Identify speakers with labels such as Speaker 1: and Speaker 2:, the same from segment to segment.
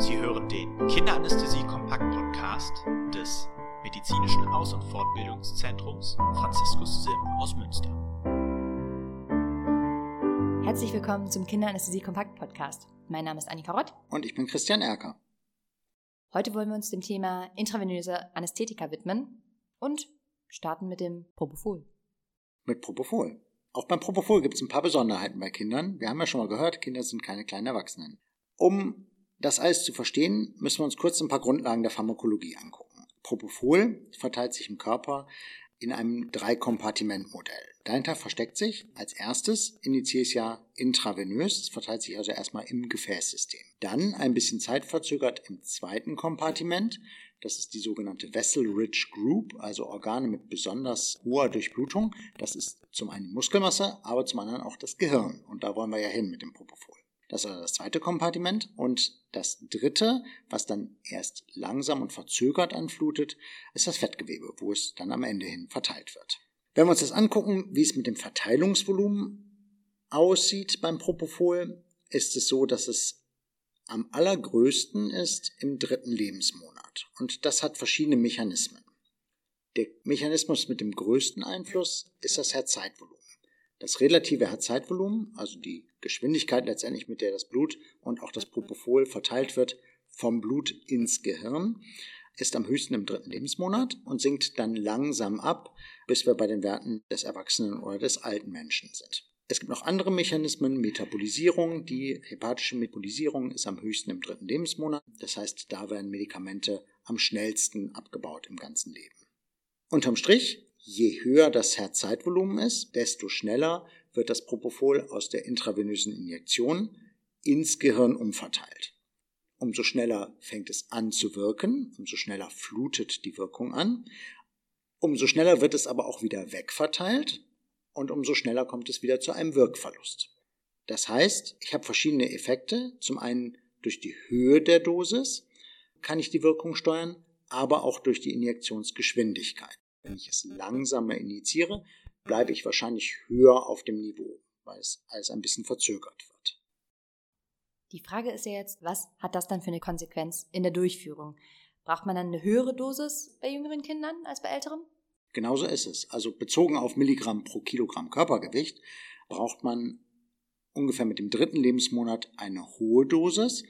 Speaker 1: Sie hören den Kinderanästhesie Kompakt Podcast des Medizinischen Aus- und Fortbildungszentrums Franziskus Sim aus Münster.
Speaker 2: Herzlich willkommen zum Kinderanästhesie Kompakt Podcast. Mein Name ist Annika Rott.
Speaker 3: Und ich bin Christian Erker.
Speaker 2: Heute wollen wir uns dem Thema intravenöse Anästhetika widmen und starten mit dem Propofol.
Speaker 3: Mit Propofol. Auch beim Propofol gibt es ein paar Besonderheiten bei Kindern. Wir haben ja schon mal gehört, Kinder sind keine kleinen Erwachsenen. Um das alles zu verstehen, müssen wir uns kurz ein paar Grundlagen der Pharmakologie angucken. Propofol verteilt sich im Körper in einem Drei-Kompartiment-Modell. Dahinter versteckt sich als erstes, initiiere ich ja intravenös, es verteilt sich also erstmal im Gefäßsystem. Dann ein bisschen zeitverzögert im zweiten Kompartiment, das ist die sogenannte Vessel-Rich Group, also Organe mit besonders hoher Durchblutung. Das ist zum einen Muskelmasse, aber zum anderen auch das Gehirn. Und da wollen wir ja hin mit dem Propofol. Das ist das zweite Kompartiment. Und das dritte, was dann erst langsam und verzögert anflutet, ist das Fettgewebe, wo es dann am Ende hin verteilt wird. Wenn wir uns das angucken, wie es mit dem Verteilungsvolumen aussieht beim Propofol, ist es so, dass es am allergrößten ist im dritten Lebensmonat. Und das hat verschiedene Mechanismen. Der Mechanismus mit dem größten Einfluss ist das Herzzeitvolumen. Das relative Herzzeitvolumen, also die Geschwindigkeit letztendlich, mit der das Blut und auch das Propofol verteilt wird, vom Blut ins Gehirn, ist am höchsten im dritten Lebensmonat und sinkt dann langsam ab, bis wir bei den Werten des Erwachsenen oder des alten Menschen sind. Es gibt noch andere Mechanismen, Metabolisierung. Die hepatische Metabolisierung ist am höchsten im dritten Lebensmonat. Das heißt, da werden Medikamente am schnellsten abgebaut im ganzen Leben. Unterm Strich Je höher das Herzzeitvolumen ist, desto schneller wird das Propofol aus der intravenösen Injektion ins Gehirn umverteilt. Umso schneller fängt es an zu wirken, umso schneller flutet die Wirkung an, umso schneller wird es aber auch wieder wegverteilt und umso schneller kommt es wieder zu einem Wirkverlust. Das heißt, ich habe verschiedene Effekte. Zum einen durch die Höhe der Dosis kann ich die Wirkung steuern, aber auch durch die Injektionsgeschwindigkeit. Wenn ich es langsamer injiziere, bleibe ich wahrscheinlich höher auf dem Niveau, weil es alles ein bisschen verzögert wird.
Speaker 2: Die Frage ist ja jetzt, was hat das dann für eine Konsequenz in der Durchführung? Braucht man dann eine höhere Dosis bei jüngeren Kindern als bei älteren?
Speaker 3: Genauso ist es. Also bezogen auf Milligramm pro Kilogramm Körpergewicht braucht man ungefähr mit dem dritten Lebensmonat eine hohe Dosis,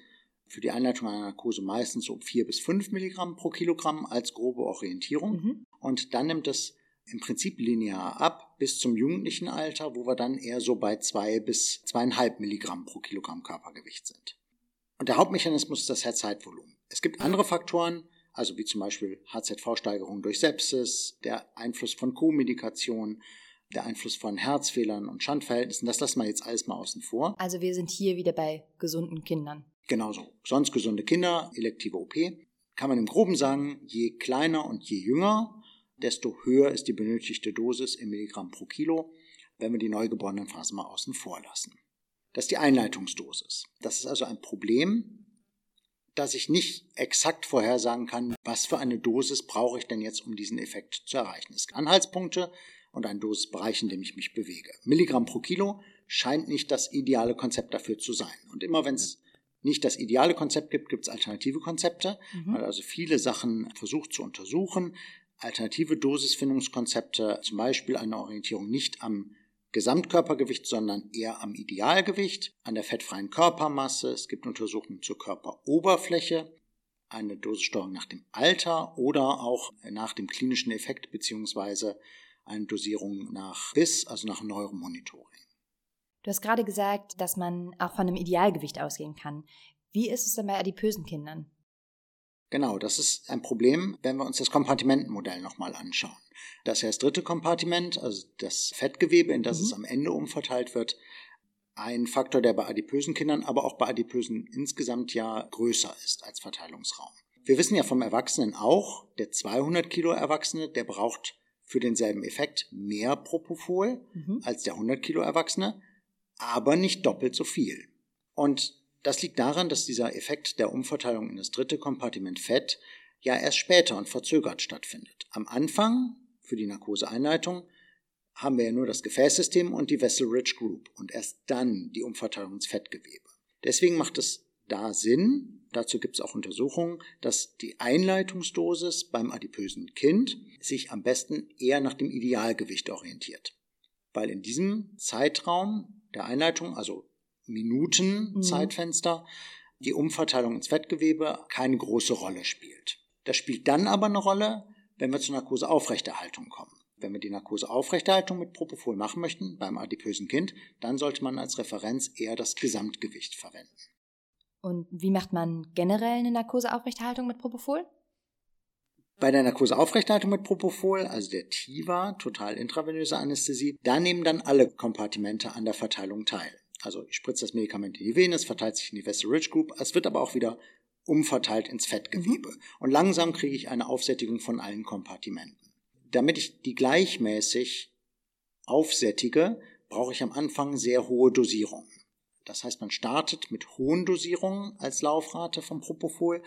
Speaker 3: für die Einleitung einer Narkose meistens so 4 bis 5 Milligramm pro Kilogramm als grobe Orientierung. Mhm. Und dann nimmt es im Prinzip linear ab bis zum jugendlichen Alter, wo wir dann eher so bei 2 bis 2,5 Milligramm pro Kilogramm Körpergewicht sind. Und der Hauptmechanismus ist das Herzzeitvolumen. Es gibt andere Faktoren, also wie zum Beispiel HZV-Steigerung durch Sepsis, der Einfluss von Co-Medikation, der Einfluss von Herzfehlern und Schandverhältnissen, das lassen wir jetzt alles mal außen vor.
Speaker 2: Also wir sind hier wieder bei gesunden Kindern.
Speaker 3: Genauso. Sonst gesunde Kinder, elektive OP. Kann man im Groben sagen, je kleiner und je jünger, desto höher ist die benötigte Dosis im Milligramm pro Kilo, wenn wir die neugeborenen Phasen mal außen vor lassen. Das ist die Einleitungsdosis. Das ist also ein Problem, dass ich nicht exakt vorhersagen kann, was für eine Dosis brauche ich denn jetzt, um diesen Effekt zu erreichen. Es gibt Anhaltspunkte und einen Dosisbereich, in dem ich mich bewege. Milligramm pro Kilo scheint nicht das ideale Konzept dafür zu sein. Und immer wenn es nicht das ideale Konzept gibt, gibt es alternative Konzepte. Mhm. Also viele Sachen versucht zu untersuchen. Alternative Dosisfindungskonzepte, zum Beispiel eine Orientierung nicht am Gesamtkörpergewicht, sondern eher am Idealgewicht, an der fettfreien Körpermasse. Es gibt Untersuchungen zur Körperoberfläche, eine Dosissteuerung nach dem Alter oder auch nach dem klinischen Effekt beziehungsweise eine Dosierung nach BIS, also nach Neuromonitoring.
Speaker 2: Du hast gerade gesagt, dass man auch von einem Idealgewicht ausgehen kann. Wie ist es denn bei adipösen Kindern?
Speaker 3: Genau, das ist ein Problem, wenn wir uns das Kompartimentenmodell nochmal anschauen. Das ist ja das dritte Kompartiment, also das Fettgewebe, in das mhm. es am Ende umverteilt wird, ein Faktor, der bei adipösen Kindern, aber auch bei adipösen insgesamt ja größer ist als Verteilungsraum. Wir wissen ja vom Erwachsenen auch, der 200 Kilo Erwachsene, der braucht für denselben Effekt mehr Propofol mhm. als der 100 Kilo Erwachsene aber nicht doppelt so viel. Und das liegt daran, dass dieser Effekt der Umverteilung in das dritte Kompartiment Fett ja erst später und verzögert stattfindet. Am Anfang, für die Narkoseeinleitung, haben wir ja nur das Gefäßsystem und die Vessel-Rich Group und erst dann die Umverteilung ins Fettgewebe. Deswegen macht es da Sinn, dazu gibt es auch Untersuchungen, dass die Einleitungsdosis beim adipösen Kind sich am besten eher nach dem Idealgewicht orientiert. Weil in diesem Zeitraum der Einleitung, also Minuten mhm. Zeitfenster, die Umverteilung ins Fettgewebe keine große Rolle spielt. Das spielt dann aber eine Rolle, wenn wir zur Narkoseaufrechterhaltung kommen. Wenn wir die Narkoseaufrechterhaltung mit Propofol machen möchten beim adipösen Kind, dann sollte man als Referenz eher das Gesamtgewicht verwenden.
Speaker 2: Und wie macht man generell eine Narkoseaufrechterhaltung mit Propofol?
Speaker 3: Bei der Narkoseaufrechterhaltung mit Propofol, also der TIVA, total intravenöse Anästhesie, da nehmen dann alle Kompartimente an der Verteilung teil. Also ich spritze das Medikament in die Vene, es verteilt sich in die Vessel Ridge Group, es wird aber auch wieder umverteilt ins Fettgewebe. Mhm. Und langsam kriege ich eine Aufsättigung von allen Kompartimenten. Damit ich die gleichmäßig aufsättige, brauche ich am Anfang sehr hohe Dosierungen. Das heißt, man startet mit hohen Dosierungen als Laufrate vom Propofol.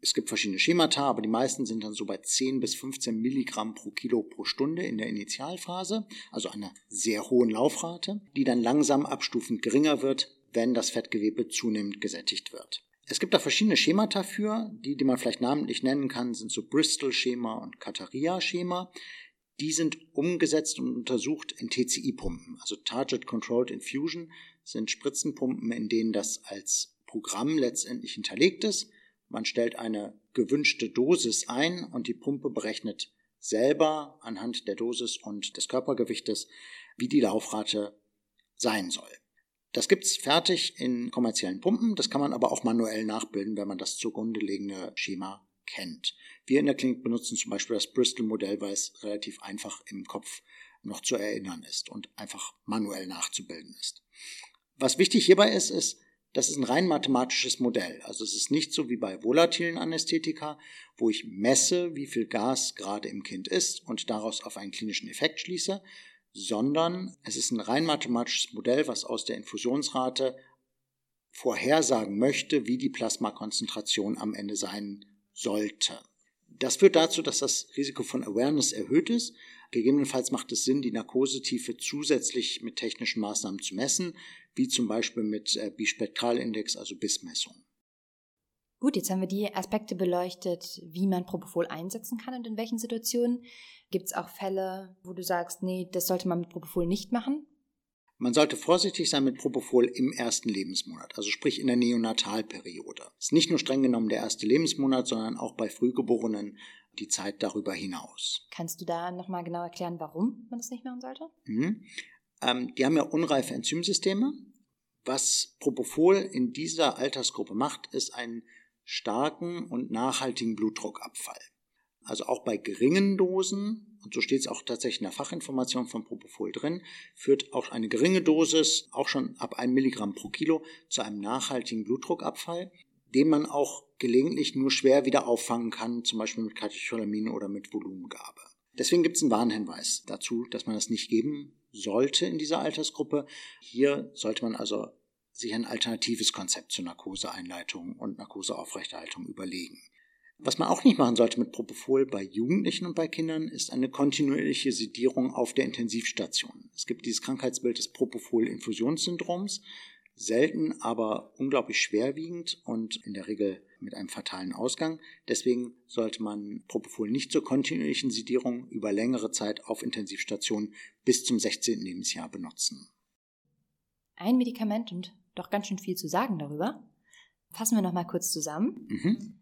Speaker 3: Es gibt verschiedene Schemata, aber die meisten sind dann so bei 10 bis 15 Milligramm pro Kilo pro Stunde in der Initialphase, also einer sehr hohen Laufrate, die dann langsam abstufend geringer wird, wenn das Fettgewebe zunehmend gesättigt wird. Es gibt da verschiedene Schemata für, die, die man vielleicht namentlich nennen kann, sind so Bristol-Schema und Kataria-Schema. Die sind umgesetzt und untersucht in TCI-Pumpen, also Target Controlled Infusion, sind Spritzenpumpen, in denen das als Programm letztendlich hinterlegt ist. Man stellt eine gewünschte Dosis ein und die Pumpe berechnet selber anhand der Dosis und des Körpergewichtes, wie die Laufrate sein soll. Das gibt's fertig in kommerziellen Pumpen, das kann man aber auch manuell nachbilden, wenn man das zugrunde liegende Schema kennt. Wir in der Klinik benutzen zum Beispiel das Bristol-Modell, weil es relativ einfach im Kopf noch zu erinnern ist und einfach manuell nachzubilden ist. Was wichtig hierbei ist, ist, das ist ein rein mathematisches Modell. Also es ist nicht so wie bei volatilen Anästhetika, wo ich messe, wie viel Gas gerade im Kind ist und daraus auf einen klinischen Effekt schließe, sondern es ist ein rein mathematisches Modell, was aus der Infusionsrate vorhersagen möchte, wie die Plasmakonzentration am Ende sein sollte. Das führt dazu, dass das Risiko von Awareness erhöht ist. Gegebenenfalls macht es Sinn, die Narkosetiefe zusätzlich mit technischen Maßnahmen zu messen, wie zum Beispiel mit äh, Bispektralindex, also BIS-Messung.
Speaker 2: Gut, jetzt haben wir die Aspekte beleuchtet, wie man Propofol einsetzen kann und in welchen Situationen. Gibt es auch Fälle, wo du sagst, nee, das sollte man mit Propofol nicht machen?
Speaker 3: Man sollte vorsichtig sein mit Propofol im ersten Lebensmonat, also sprich in der Neonatalperiode. Es ist nicht nur streng genommen der erste Lebensmonat, sondern auch bei Frühgeborenen die Zeit darüber hinaus.
Speaker 2: Kannst du da nochmal genau erklären, warum man das nicht machen sollte?
Speaker 3: Mhm. Ähm, die haben ja unreife Enzymsysteme. Was Propofol in dieser Altersgruppe macht, ist einen starken und nachhaltigen Blutdruckabfall. Also auch bei geringen Dosen, und so steht es auch tatsächlich in der Fachinformation von Propofol drin, führt auch eine geringe Dosis, auch schon ab 1 Milligramm pro Kilo, zu einem nachhaltigen Blutdruckabfall, den man auch gelegentlich nur schwer wieder auffangen kann, zum Beispiel mit Katecholamine oder mit Volumengabe. Deswegen gibt es einen Warnhinweis dazu, dass man das nicht geben sollte in dieser Altersgruppe. Hier sollte man also sich ein alternatives Konzept zur Narkoseeinleitung und Narkoseaufrechterhaltung überlegen. Was man auch nicht machen sollte mit Propofol bei Jugendlichen und bei Kindern, ist eine kontinuierliche Sedierung auf der Intensivstation. Es gibt dieses Krankheitsbild des Propofol-Infusionssyndroms selten, aber unglaublich schwerwiegend und in der Regel mit einem fatalen Ausgang. Deswegen sollte man Propofol nicht zur kontinuierlichen Sedierung über längere Zeit auf Intensivstationen bis zum 16. Lebensjahr benutzen.
Speaker 2: Ein Medikament und doch ganz schön viel zu sagen darüber. Fassen wir noch mal kurz zusammen. Mhm.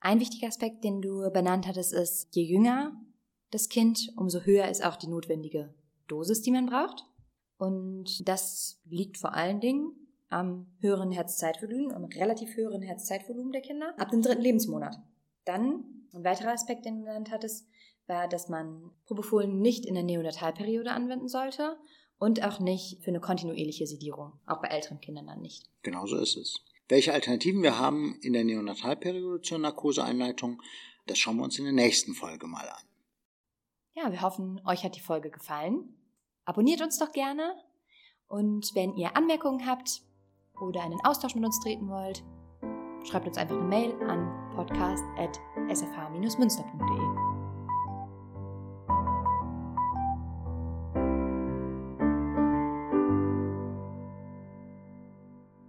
Speaker 2: Ein wichtiger Aspekt, den du benannt hattest, ist, je jünger das Kind, umso höher ist auch die notwendige Dosis, die man braucht. Und das liegt vor allen Dingen am höheren Herzzeitvolumen, am relativ höheren Herzzeitvolumen der Kinder ab dem dritten Lebensmonat. Dann, ein weiterer Aspekt, den du genannt hattest, war, dass man Propofol nicht in der Neonatalperiode anwenden sollte und auch nicht für eine kontinuierliche Sedierung, auch bei älteren Kindern dann nicht.
Speaker 3: Genauso ist es. Welche Alternativen wir haben in der Neonatalperiode zur Narkoseeinleitung, das schauen wir uns in der nächsten Folge mal an.
Speaker 2: Ja, wir hoffen, euch hat die Folge gefallen. Abonniert uns doch gerne und wenn ihr Anmerkungen habt oder einen Austausch mit uns treten wollt, schreibt uns einfach eine Mail an podcast.sfh-münster.de.